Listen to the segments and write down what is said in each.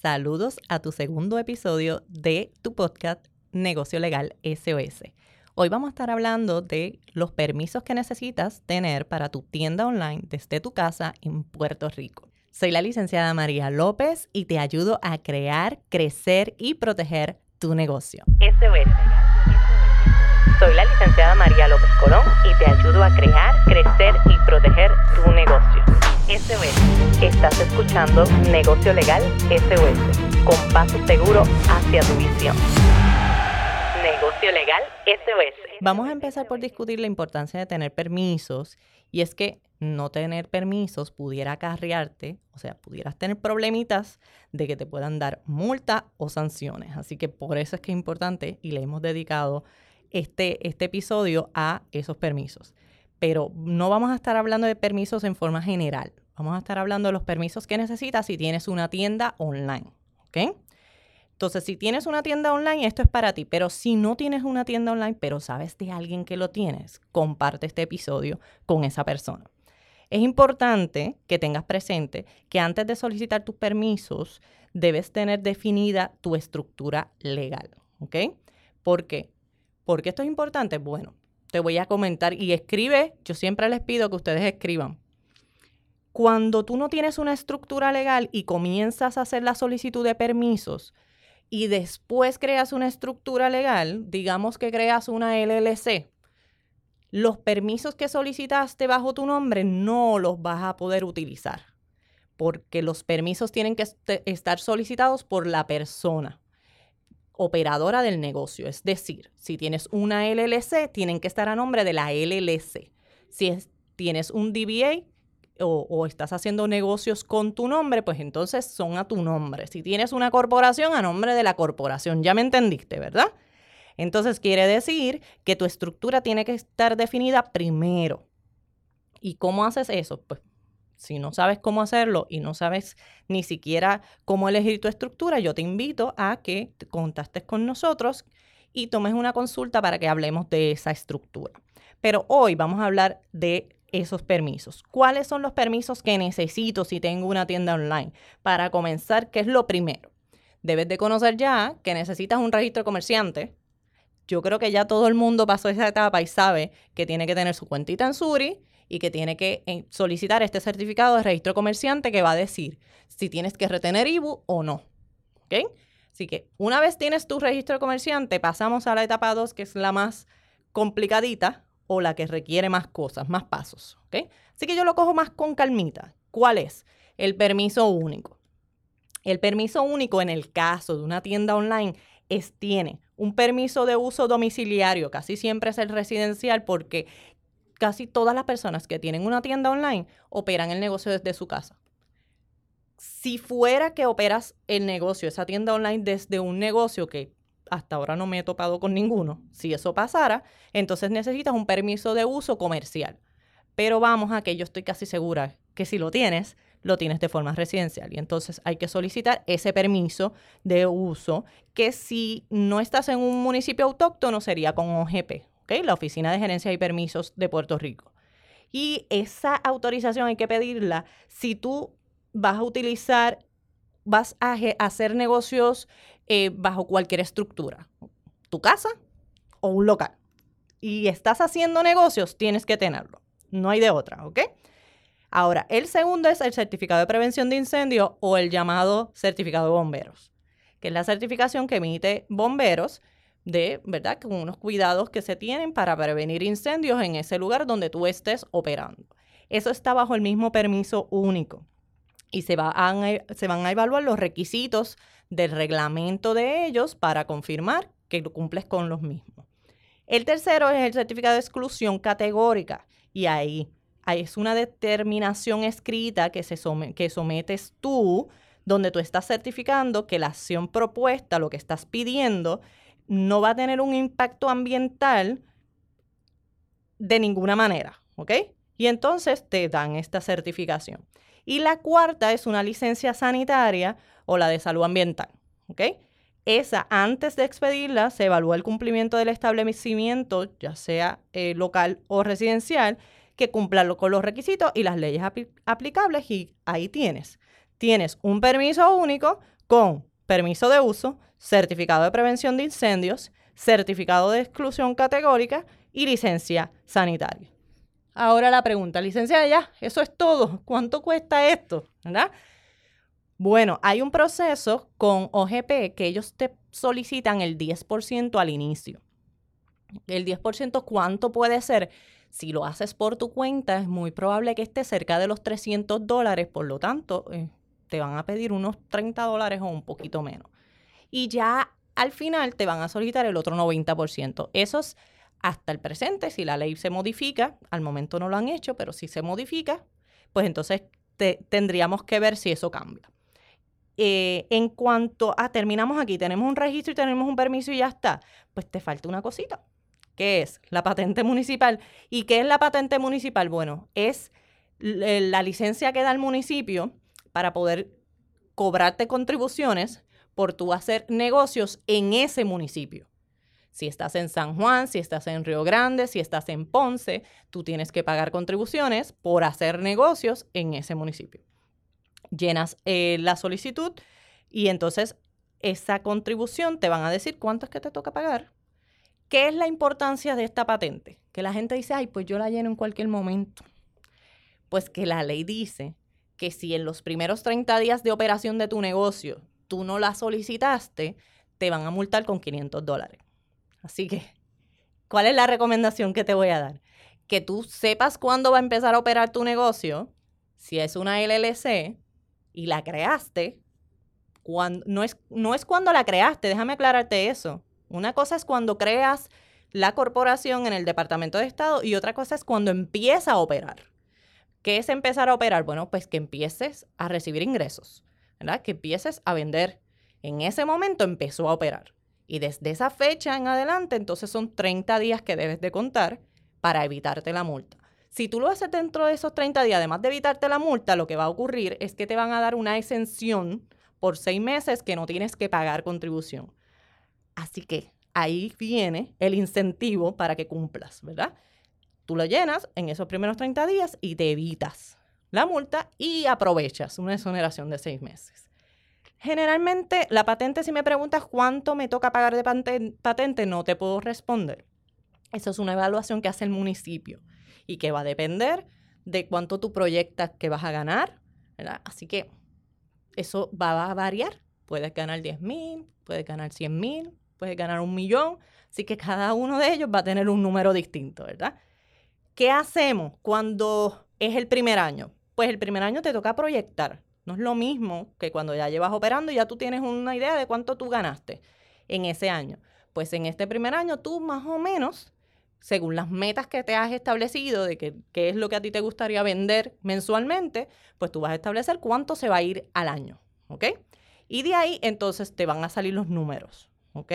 Saludos a tu segundo episodio de tu podcast Negocio Legal SOS. Hoy vamos a estar hablando de los permisos que necesitas tener para tu tienda online desde tu casa en Puerto Rico. Soy la licenciada María López y te ayudo a crear, crecer y proteger tu negocio. SOS. Soy la licenciada María López Colón y te ayudo a crear, crecer y proteger tu negocio. SOS. Estás escuchando Negocio Legal SOS, con paso seguro hacia tu visión. Negocio Legal SOS. Vamos a empezar por discutir la importancia de tener permisos y es que no tener permisos pudiera acarrearte, o sea, pudieras tener problemitas de que te puedan dar multa o sanciones. Así que por eso es que es importante y le hemos dedicado este, este episodio a esos permisos pero no vamos a estar hablando de permisos en forma general. Vamos a estar hablando de los permisos que necesitas si tienes una tienda online. ¿Ok? Entonces, si tienes una tienda online, esto es para ti. Pero si no tienes una tienda online, pero sabes de alguien que lo tienes, comparte este episodio con esa persona. Es importante que tengas presente que antes de solicitar tus permisos, debes tener definida tu estructura legal. ¿Ok? ¿Por qué? ¿Por qué esto es importante? Bueno, te voy a comentar y escribe. Yo siempre les pido que ustedes escriban cuando tú no tienes una estructura legal y comienzas a hacer la solicitud de permisos y después creas una estructura legal, digamos que creas una LLC, los permisos que solicitaste bajo tu nombre no los vas a poder utilizar porque los permisos tienen que estar solicitados por la persona operadora del negocio. Es decir, si tienes una LLC, tienen que estar a nombre de la LLC. Si tienes un DBA, o, estás haciendo negocios con tu nombre, pues entonces son a tu nombre. Si tienes una corporación, a nombre de la corporación. Ya me entendiste, ¿verdad? Entonces quiere decir que tu estructura tiene que estar definida primero. ¿Y cómo haces eso? Pues si no sabes cómo hacerlo y no sabes ni siquiera cómo elegir tu estructura, yo te invito a que te contactes con nosotros y tomes una consulta para que hablemos de esa estructura. Pero hoy vamos a hablar de esos permisos. ¿Cuáles son los permisos que necesito si tengo una tienda online? Para comenzar, ¿qué es lo primero? Debes de conocer ya que necesitas un registro comerciante. Yo creo que ya todo el mundo pasó esa etapa y sabe que tiene que tener su cuentita en Suri y que tiene que eh, solicitar este certificado de registro comerciante que va a decir si tienes que retener IBU o no. ¿Ok? Así que una vez tienes tu registro comerciante, pasamos a la etapa 2, que es la más complicadita, o la que requiere más cosas, más pasos. ¿ok? Así que yo lo cojo más con calmita. ¿Cuál es? El permiso único. El permiso único en el caso de una tienda online es, tiene un permiso de uso domiciliario, casi siempre es el residencial porque casi todas las personas que tienen una tienda online operan el negocio desde su casa. Si fuera que operas el negocio, esa tienda online desde un negocio que hasta ahora no me he topado con ninguno. Si eso pasara, entonces necesitas un permiso de uso comercial. Pero vamos a que yo estoy casi segura que si lo tienes, lo tienes de forma residencial. Y entonces hay que solicitar ese permiso de uso que si no estás en un municipio autóctono sería con OGP, la Oficina de Gerencia y Permisos de Puerto Rico. Y esa autorización hay que pedirla si tú vas a utilizar, vas a hacer negocios eh, bajo cualquier estructura. Tu casa o un local. Y estás haciendo negocios, tienes que tenerlo. No hay de otra, ¿ok? Ahora, el segundo es el certificado de prevención de incendio o el llamado certificado de bomberos, que es la certificación que emite bomberos de, ¿verdad?, con unos cuidados que se tienen para prevenir incendios en ese lugar donde tú estés operando. Eso está bajo el mismo permiso único y se, se van a evaluar los requisitos del reglamento de ellos para confirmar que cumples con los mismos. El tercero es el certificado de exclusión categórica y ahí, es una determinación escrita que, se que sometes tú, donde tú estás certificando que la acción propuesta, lo que estás pidiendo, no va a tener un impacto ambiental de ninguna manera, ¿ok? Y entonces te dan esta certificación. Y la cuarta es una licencia sanitaria o la de salud ambiental. ¿Ok? Esa, antes de expedirla, se evalúa el cumplimiento del establecimiento, ya sea eh, local o residencial, que cumpla con los requisitos y las leyes aplicables y ahí tienes. Tienes un permiso único con permiso de uso, certificado de prevención de incendios, certificado de exclusión categórica y licencia sanitaria. Ahora la pregunta, licenciada, ya, eso es todo. ¿Cuánto cuesta esto? ¿Verdad? Bueno, hay un proceso con OGP que ellos te solicitan el 10% al inicio. El 10%, ¿cuánto puede ser? Si lo haces por tu cuenta, es muy probable que esté cerca de los 300 dólares, por lo tanto, eh, te van a pedir unos 30 dólares o un poquito menos. Y ya al final te van a solicitar el otro 90%. Eso es hasta el presente, si la ley se modifica, al momento no lo han hecho, pero si se modifica, pues entonces tendríamos que ver si eso cambia. Eh, en cuanto a, terminamos aquí, tenemos un registro y tenemos un permiso y ya está, pues te falta una cosita, que es la patente municipal. ¿Y qué es la patente municipal? Bueno, es la licencia que da el municipio para poder cobrarte contribuciones por tú hacer negocios en ese municipio. Si estás en San Juan, si estás en Río Grande, si estás en Ponce, tú tienes que pagar contribuciones por hacer negocios en ese municipio. Llenas eh, la solicitud y entonces esa contribución te van a decir cuánto que te toca pagar. ¿Qué es la importancia de esta patente? Que la gente dice, ay, pues yo la lleno en cualquier momento. Pues que la ley dice que si en los primeros 30 días de operación de tu negocio tú no la solicitaste, te van a multar con 500 dólares. Así que, ¿cuál es la recomendación que te voy a dar? Que tú sepas cuándo va a empezar a operar tu negocio, si es una LLC y la creaste, cuando, no, es, no es cuando la creaste, déjame aclararte eso. Una cosa es cuando creas la corporación en el Departamento de Estado y otra cosa es cuando empieza a operar. ¿Qué es empezar a operar? Bueno, pues que empieces a recibir ingresos, ¿verdad? Que empieces a vender. En ese momento empezó a operar. Y desde esa fecha en adelante, entonces son 30 días que debes de contar para evitarte la multa. Si tú lo haces dentro de esos 30 días, además de evitarte la multa, lo que va a ocurrir es que te van a dar una exención por seis meses que no tienes que pagar contribución. Así que ahí viene el incentivo para que cumplas, ¿verdad? Tú lo llenas en esos primeros 30 días y te evitas la multa y aprovechas una exoneración de seis meses. Generalmente, la patente, si me preguntas cuánto me toca pagar de patente, no te puedo responder. Eso es una evaluación que hace el municipio y que va a depender de cuánto tú proyectas que vas a ganar. Así que eso va a variar. Puedes ganar 10 mil, puedes ganar 100 mil, puedes ganar un millón. Así que cada uno de ellos va a tener un número distinto, ¿verdad? ¿Qué hacemos cuando es el primer año? Pues el primer año te toca proyectar. No es lo mismo que cuando ya llevas operando y ya tú tienes una idea de cuánto tú ganaste en ese año. Pues en este primer año tú más o menos, según las metas que te has establecido de qué es lo que a ti te gustaría vender mensualmente, pues tú vas a establecer cuánto se va a ir al año, ¿ok? Y de ahí entonces te van a salir los números, ¿ok?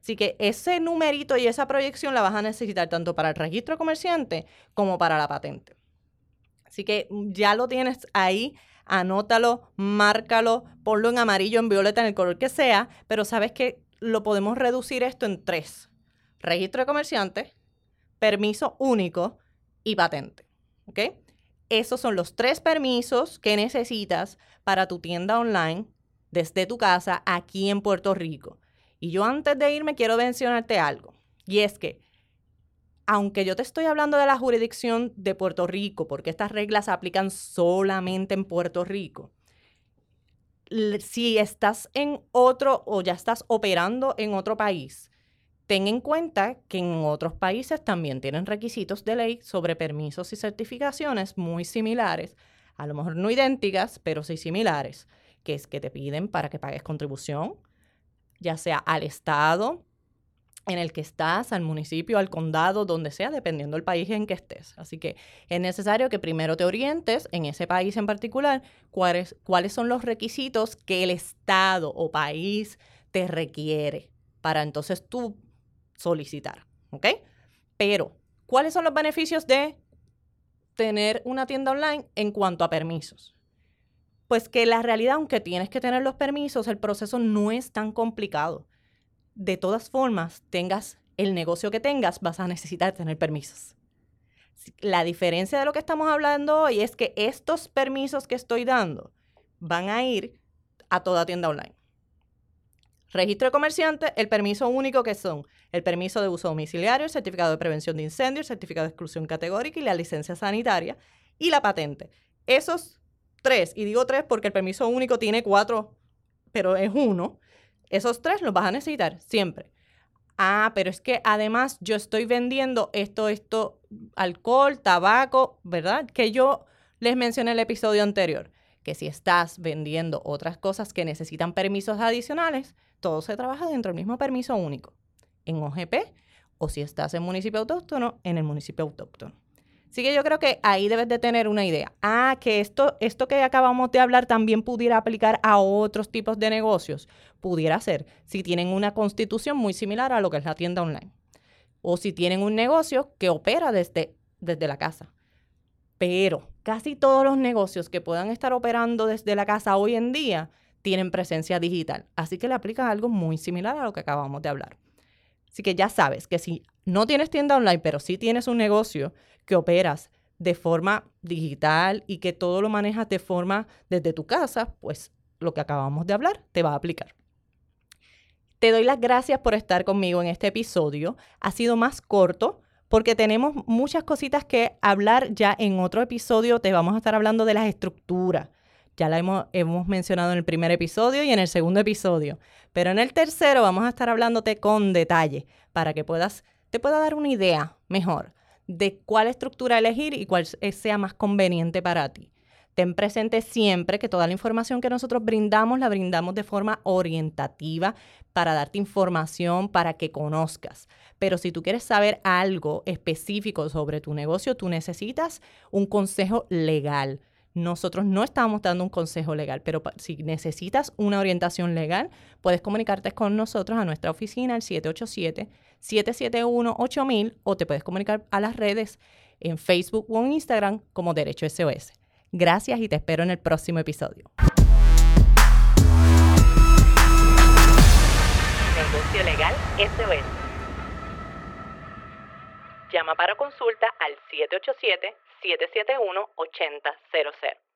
Así que ese numerito y esa proyección la vas a necesitar tanto para el registro comerciante como para la patente. Así que ya lo tienes ahí anótalo, márcalo, ponlo en amarillo, en violeta, en el color que sea, pero sabes que lo podemos reducir esto en tres. Registro de comerciante, permiso único y patente. ¿Ok? Esos son los tres permisos que necesitas para tu tienda online desde tu casa aquí en Puerto Rico. Y yo antes de irme quiero mencionarte algo. Y es que aunque yo te estoy hablando de la jurisdicción de Puerto Rico, porque estas reglas se aplican solamente en Puerto Rico, si estás en otro o ya estás operando en otro país, ten en cuenta que en otros países también tienen requisitos de ley sobre permisos y certificaciones muy similares, a lo mejor no idénticas, pero sí similares, que es que te piden para que pagues contribución, ya sea al Estado, en el que estás, al municipio, al condado, donde sea, dependiendo del país en que estés. Así que es necesario que primero te orientes en ese país en particular, cuáles, cuáles son los requisitos que el estado o país te requiere para entonces tú solicitar, ¿ok? Pero, ¿cuáles son los beneficios de tener una tienda online en cuanto a permisos? Pues que la realidad, aunque tienes que tener los permisos, el proceso no es tan complicado de todas formas, tengas el negocio que tengas, vas a necesitar tener permisos. La diferencia de lo que estamos hablando hoy es que estos permisos que estoy dando van a ir a toda tienda online. Registro de comerciante, el permiso único que son el permiso de uso domiciliario, el certificado de prevención de incendios, el certificado de exclusión categórica y la licencia sanitaria y la patente. Esos tres, y digo tres porque el permiso único tiene cuatro, pero es uno, esos tres los vas a necesitar siempre. Ah, pero es que además yo estoy vendiendo esto, esto, alcohol, tabaco, ¿verdad? Que yo les mencioné en el episodio anterior, que si estás vendiendo otras cosas que necesitan permisos adicionales, todo se trabaja dentro del mismo permiso único, en OGP, o si estás en municipio autóctono, en el municipio autóctono. Así que yo creo que ahí debes de tener una idea. Ah, que esto, esto que acabamos de hablar también pudiera aplicar a otros tipos de negocios. Pudiera ser si tienen una constitución muy similar a lo que es la tienda online. O si tienen un negocio que opera desde, desde la casa. Pero casi todos los negocios que puedan estar operando desde la casa hoy en día tienen presencia digital. Así que le aplica algo muy similar a lo que acabamos de hablar. Así que ya sabes que si no tienes tienda online, pero sí tienes un negocio que operas de forma digital y que todo lo manejas de forma desde tu casa, pues lo que acabamos de hablar te va a aplicar. Te doy las gracias por estar conmigo en este episodio. Ha sido más corto porque tenemos muchas cositas que hablar ya en otro episodio. Te vamos a estar hablando de las estructuras ya la hemos, mencionado en el primer episodio y en el segundo episodio. Pero en el tercero vamos a estar hablándote con detalle para que puedas, te pueda dar una idea mejor de cuál estructura elegir y cuál sea más conveniente para ti. Ten presente siempre que toda la información que nosotros brindamos la brindamos de forma orientativa para darte información para que conozcas. Pero si tú quieres saber algo específico sobre tu negocio, tú necesitas un consejo legal nosotros no estamos dando un consejo legal, pero si necesitas una orientación legal, puedes comunicarte con nosotros a nuestra oficina al 787-771-8000 o te puedes comunicar a las redes en Facebook o en Instagram como Derecho SOS. Gracias y te espero en el próximo episodio. Negocio Legal SOS. Llama para consulta al 787 771-8000.